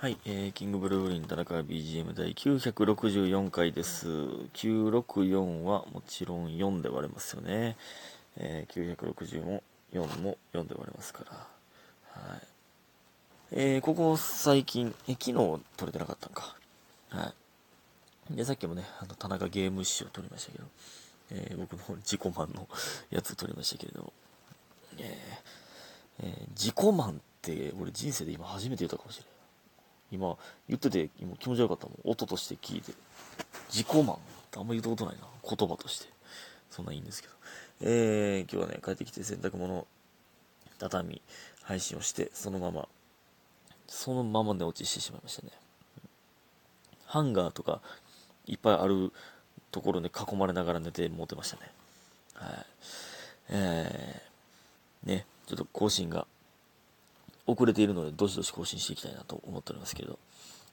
はい、えー、キングブルーリン田中 BGM 第964回です。964はもちろん4で割れますよね。えー、960も4も4で割れますから。はい。えー、ここ最近、え、昨日撮れてなかったんか。はい。で、さっきもね、あの、田中ゲーム誌を撮りましたけど、えー、僕の自己満のやつ撮りましたけれど、えー、えー自己満って俺人生で今初めて言ったかもしれない。今言ってて今気持ち悪かったもん。音として聞いて。自己満。ってあんま言ったことないな。言葉として。そんないいんですけど。えー、今日はね帰ってきて洗濯物畳配信をしてそのままそのまま寝落ちしてしまいましたね。ハンガーとかいっぱいあるところで囲まれながら寝て持ってましたね。はい。えー、ねちょっと更新が遅れているので、どしどし更新していきたいなと思っておりますけれど、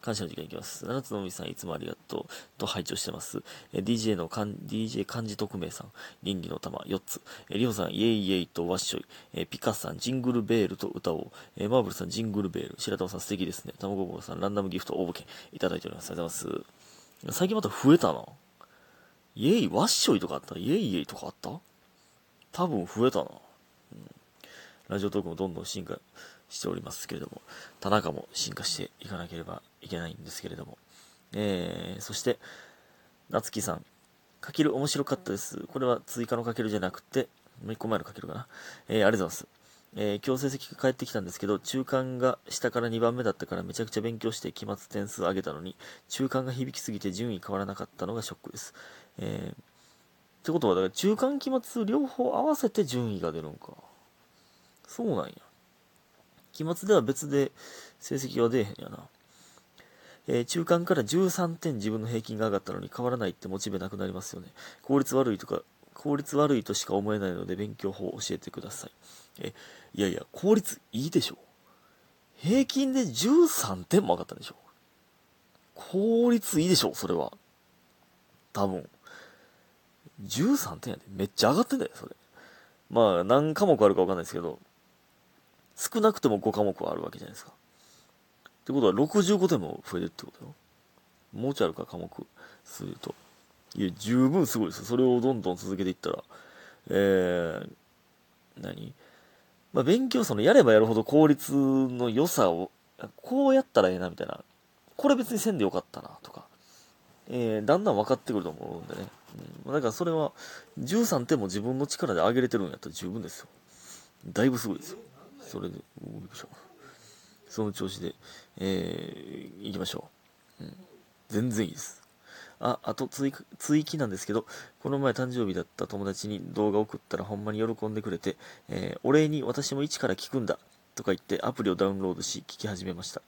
感謝の時間いきます。七つのみさん、いつもありがとう。と拝聴してます。え DJ のかん、DJ 漢字特命さん、倫理の玉4つ。えリオさん、イエイイエイとワッショイ。えピカさん、ジングルベールと歌おう。えマーブルさん、ジングルベール。白玉さん、素敵ですね。たまごぼうさん、ランダムギフト応募券いただいております。ありがとうございます。最近また増えたな。イエイ、ワッショイとかあった？イエイイエイとかあった？多分増えたな。うんラジオトークもどんどん進化しておりますけれども、田中も進化していかなければいけないんですけれども、えー、そして、夏木さん、かける面白かったです。これは追加のかけるじゃなくて、もう一個前のかけるかな。えー、ありがとうございます。えー、今日成績が返ってきたんですけど、中間が下から2番目だったからめちゃくちゃ勉強して期末点数上げたのに、中間が響きすぎて順位変わらなかったのがショックです。えー、ってことは、だから中間期末両方合わせて順位が出るんか。そうなんや。期末では別で成績は出えへんやな。えー中間から13点自分の平均が上がったのに変わらないってモチベなくなりますよね。効率悪いとか、効率悪いとしか思えないので勉強法を教えてください。え、いやいや、効率いいでしょ。平均で13点も上がったんでしょ。効率いいでしょ、それは。多分。13点やで。めっちゃ上がってんだよ、それ。まあ、何科目あるかわかんないですけど、少なくても5科目はあるわけじゃないですか。ってことは65点も増えてるってことよ。もうちょいあるか科目数と。いや、十分すごいですよ。それをどんどん続けていったら、えー、何？まあ、勉強そのやればやるほど効率の良さを、こうやったらええなみたいな。これ別にせんでよかったなとか、えー、だんだん分かってくると思うんでね。うん、だからそれは、13点も自分の力で上げれてるんやったら十分ですよ。だいぶすごいですよ。それで、おびっくしたその調子で、えー、行きましょう。うん。全然いいです。あ、あと追、追記なんですけど、この前誕生日だった友達に動画送ったらほんまに喜んでくれて、えーお礼に私も一から聞くんだとか言ってアプリをダウンロードし聞き始めました。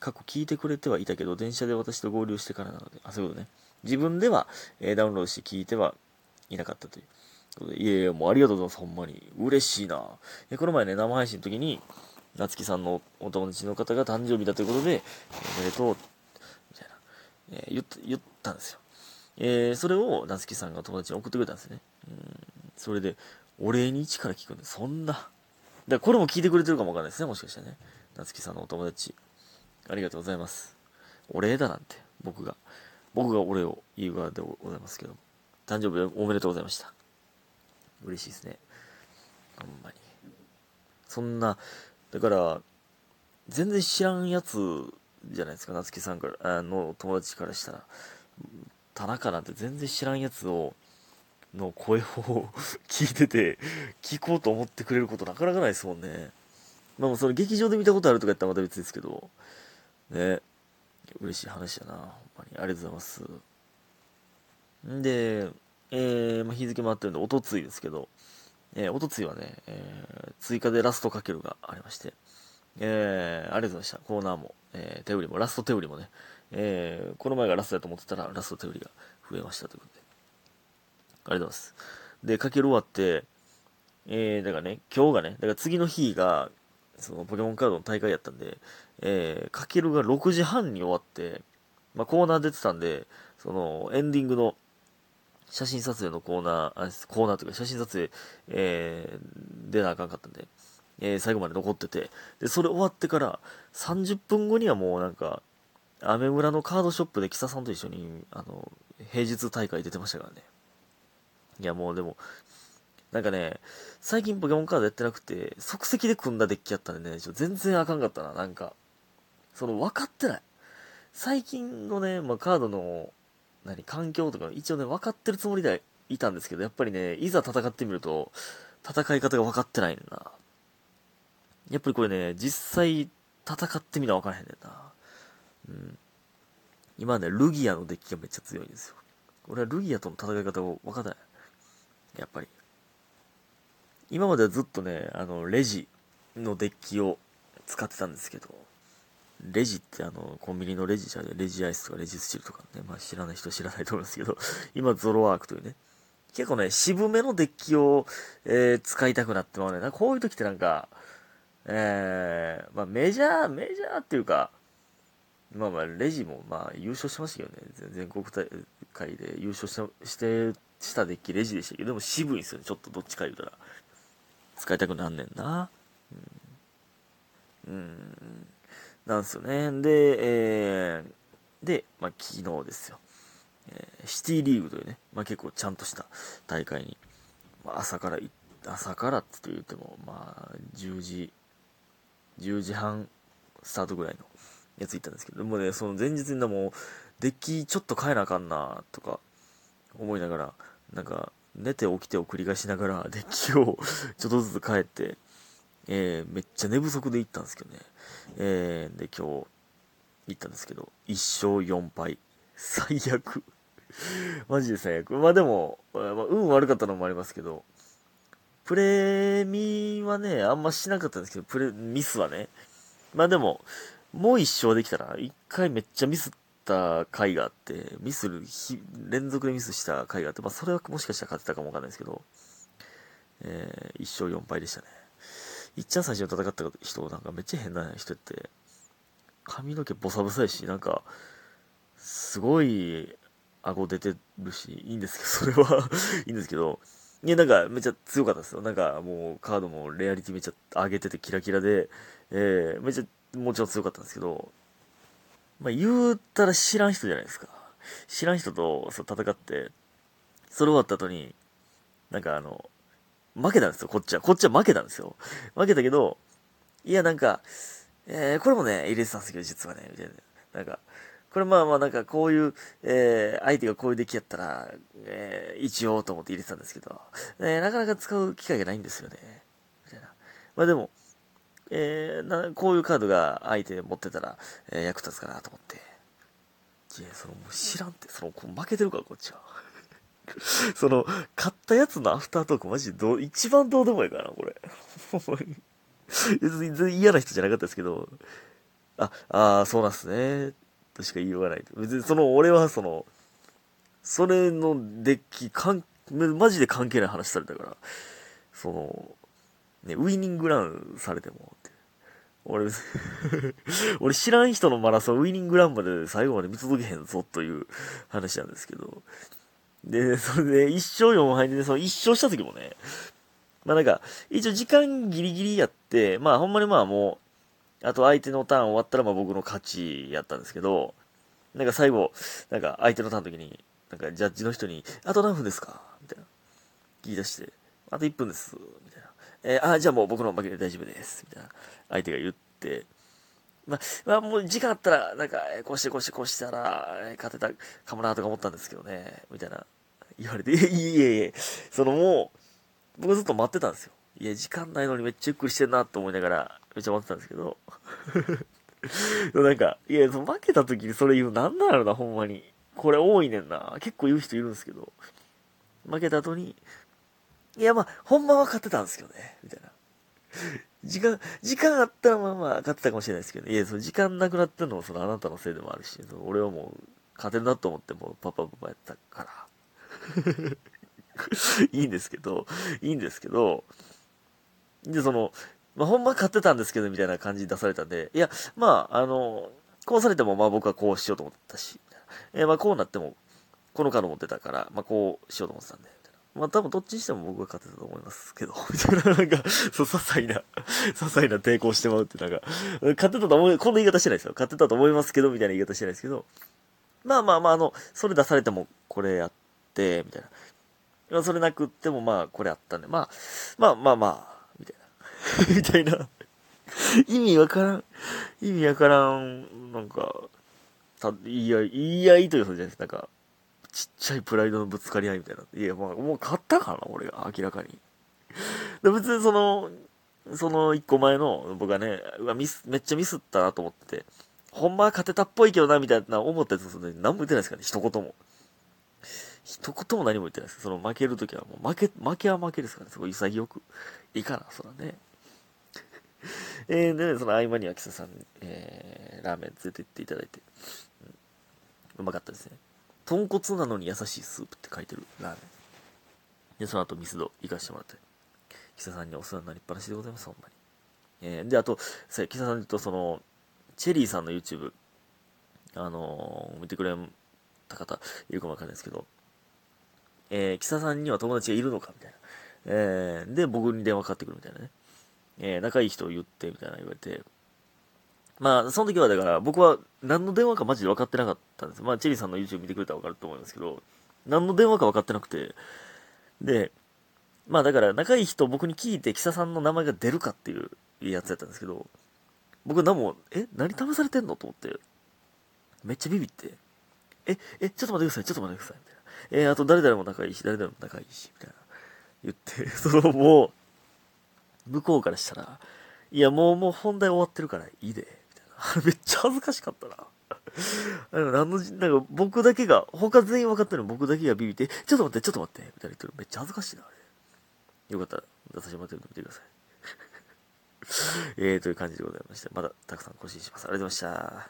過去聞いてくれてはいたけど、電車で私と合流してからなので、あ、そういうことね。自分では、えーダウンロードして聞いてはいなかったということで。いやいや、もうありがとうございます、ほんまに。嬉しいな。えこの前ね、生配信の時に、夏木さんのお友達の方が誕生日だということで、おめでとう、みたいな、えー言った、言ったんですよ。えーそれを夏木さんが友達に送ってくれたんですね。うん。それで、お礼に一から聞くんで、そんな。だこれも聞いてくれてるかもわかんないですね、もしかしたらね。夏木さんのお友達。ありがとうございます。お礼だなんて、僕が。僕がお礼を言う側でございますけども。誕生日おめでとうございました。嬉しいですね。ほんまに。そんな、だから、全然知らんやつじゃないですか、夏木さんから、あの友達からしたら。田中なんて全然知らんやつを、の声を 聞いてて、聞こうと思ってくれることなかなかないですもんね。まあそれ劇場で見たことあるとかやったらまた別ですけど、ね。嬉しい話やな。ほんまに。ありがとうございます。んで、えー、まあ、日付もあってるんで、おとついですけど、えー、おとついはね、えー、追加でラストかけるがありまして、えー、ありがとうございました。コーナーも、えー、手売りも、ラスト手売りもね、えー、この前がラストだと思ってたら、ラスト手売りが増えましたということで。ありがとうございます。で、かける終わって、えー、だからね、今日がね、だから次の日が、そのポケモンカードの大会やったんで、えー、かけるが6時半に終わって、まあ、コーナー出てたんで、その、エンディングの写真撮影のコーナー、あコーナーというか写真撮影、えー、出なあかんかったんで、えー、最後まで残ってて、で、それ終わってから30分後にはもうなんか、アメ村のカードショップでキサさんと一緒に、あの、平日大会出てましたからね。いやもうでも、なんかね、最近ポケモンカードやってなくて、即席で組んだデッキやったんでね、ちょ全然あかんかったな、なんか。その分かってない。最近のね、まあ、カードの、何、環境とか一応ね、分かってるつもりでいたんですけど、やっぱりね、いざ戦ってみると、戦い方が分かってないんな。やっぱりこれね、実際戦ってみな分からへんねんな。うん。今ね、ルギアのデッキがめっちゃ強いんですよ。俺はルギアとの戦い方を分かんない。やっぱり。今まではずっとね、あの、レジのデッキを使ってたんですけど、レジってあの、コンビニのレジじゃレジアイスとかレジスチルとかね、まあ知らない人知らないと思うんですけど、今ゾロワークというね、結構ね、渋めのデッキを、えー、使いたくなってまうね。なこういう時ってなんか、えー、まあメジャー、メジャーっていうか、まあまあ、レジもまあ優勝しましたけどね、全国大会で優勝しして、したデッキレジでしたけど、でも渋いんですよね、ちょっとどっちか言うたら。使いたくなんねんな。うん。うんなんですよね。で、えー、で、まあ、昨日ですよ。えー、シティリーグというね、まあ、結構ちゃんとした大会に、まあ、朝から、朝からって言っても、まあ、10時、10時半スタートぐらいのやつ行ったんですけど、でもね、その前日にでも、デッキちょっと変えなあかんな、とか、思いながら、なんか、寝て起きてを繰り返しながら、デッキを ちょっとずつ変えて、えー、めっちゃ寝不足で行ったんですけどね。えー、で、今日、行ったんですけど、1勝4敗。最悪。マジで最悪。まあでも、まあ、運悪かったのもありますけど、プレミはね、あんましなかったんですけど、プレ、ミスはね。まあでも、もう一勝できたら、一回めっちゃミスった回があって、ミスる、連続でミスした回があって、まあそれはもしかしたら勝てたかもわかんないですけど、えー、1勝4敗でしたね。いっちゃん最初に戦った人、なんかめっちゃ変な人って、髪の毛ボサボサやし、なんか、すごい顎出てるし、いいんですけど、それはいいんですけど、いや、なんかめっちゃ強かったですよ。なんかもうカードもレアリティめっちゃ上げててキラキラで、えー、めっちゃもちろん強かったんですけど、まあ言うたら知らん人じゃないですか。知らん人とそう戦って、それ終わった後に、なんかあの、負けたんですよ、こっちは。こっちは負けたんですよ。負けたけど、いや、なんか、えー、これもね、入れてたんですけど、実はね、みたいな。なんか、これまあまあなんかこういう、えー、相手がこういう出来やったら、えー、一応と思って入れてたんですけど、えー、なかなか使う機会がないんですよね。みたいな。まあでも、えー、なこういうカードが相手持ってたら、えー、役立つかなと思って。いや、その、知らんって、その、負けてるから、こっちは。その、買ったやつのアフタートークマジでどう、一番どうでもいいかな、これ。別に全然嫌な人じゃなかったですけど、あ、ああ、そうなんすね。としか言いようがない。別にその、俺はその、それのデッキ、かん、マジで関係ない話されたから、その、ね、ウイニングランされても、俺、俺知らん人のマラソンウイニングランまで最後まで見届けへんぞという話なんですけど、で、それで、一勝四敗で、その一勝した時もね、まあなんか、一応時間ギリギリやって、まあほんまにまあもう、あと相手のターン終わったらまあ僕の勝ちやったんですけど、なんか最後、なんか相手のターンの時に、なんかジャッジの人に、あと何分ですか？みたいな。聞き出して、あと1分です。みたいな。えー、あ、じゃあもう僕の負けで大丈夫です。みたいな。相手が言って、まあ、まあ、もう時間あったら、なんか、こうしてこうしてこうしたら、勝てたかもなとか思ったんですけどね、みたいな。言われて、いえいえいえ、そのもう、僕ずっと待ってたんですよ。いや、時間ないのにめっちゃゆっくりしてんなと思いながら、めっちゃ待ってたんですけど、なんか、いや、その負けた時にそれ言うなんなんやろな、ほんまに。これ多いねんな。結構言う人いるんですけど、負けた後に、いや、まあ、ほんまは勝ってたんですけどね、みたいな。時間、時間あったらまあまあ勝ってたかもしれないですけど、ねいや、その時間なくなってるのもそのあなたのせいでもあるし、その俺はもう勝てるなと思ってもうパパパパやったから、いいんですけど、いいんですけど、で、その、まあ、ほんま買ってたんですけど、みたいな感じに出されたんで、いや、まあ、あの、こうされても、まあ僕はこうしようと思ったし、えー、まあこうなっても、このカード持ってたから、まあこうしようと思ってたんで、まあ多分どっちにしても僕が勝てたと思いますけど、みたいな、なんか、そう、些細な、些細な抵抗してまうって、なんか、勝てたと思い、こんな言い方してないですよ。勝てたと思いますけど、みたいな言い方してないですけど、まあまあまあ、あの、それ出されてもこれやって、みたいな。まあ、それなくってもまあ、これあったんで、まあ、まあまあまあ、みたいな。みたいな。意味わからん、意味わからん、なんか、た、言い合い、言い合いというじゃないですか。なんか、ちっちゃいプライドのぶつかり合いみたいな。いや、まあ、もう勝ったかな、俺が、明らかに。で別にその、その一個前の、僕はね、うわ、ミス、めっちゃミスったなと思ってて、ほんまは勝てたっぽいけどな、みたいな思ったやつですね、何も言ってないですからね、一言も。一言も何も言ってないです。その負けるときはもう負け、負けは負けですからね、すごい潔く。いいかな、そらね。えー、で、その合間にはキサさん、えー、ラーメン連れて行っていただいて、うん、うまかったですね。豚骨なのに優しいスープって書いてるラーメン。で、その後ミスド行かしてもらって、キサさんにお世話になりっぱなしでございます、ほんまに。えー、で、あと、キサさんとその、チェリーさんの YouTube、あのー、見てくれた方いるかもわかんないですけど、えー、キサさんには友達がいるのかみたいな。えー、で、僕に電話かかってくるみたいなね。えー、仲いい人を言ってみたいな言われて、まあ、その時はだから僕は何の電話かマジで分かってなかったんです。まあ、チェリーさんの YouTube 見てくれたら分かると思いますけど、何の電話か分かってなくて、で、まあだから仲いい人僕に聞いて、キサさんの名前が出るかっていうやつやったんですけど、僕何も、え何試されてんのと思って、めっちゃビビって、え、え、ちょっと待ってください、ちょっと待ってください、えー、あと誰々も仲いいし、誰々も仲いいし、みたいな。言って、そのもう、向こうからしたら、いや、もう、もう本題終わってるからいいで、みたいな。めっちゃ恥ずかしかったな。あの、何の、なんか僕だけが、他全員分かってるの僕だけがビビって、ちょっと待って、ちょっと待って、みたいな言ってる。めっちゃ恥ずかしいな、あれ。よかったら、出させてもらってみてください。えー、という感じでございまして、またたくさん更新します。ありがとうございました。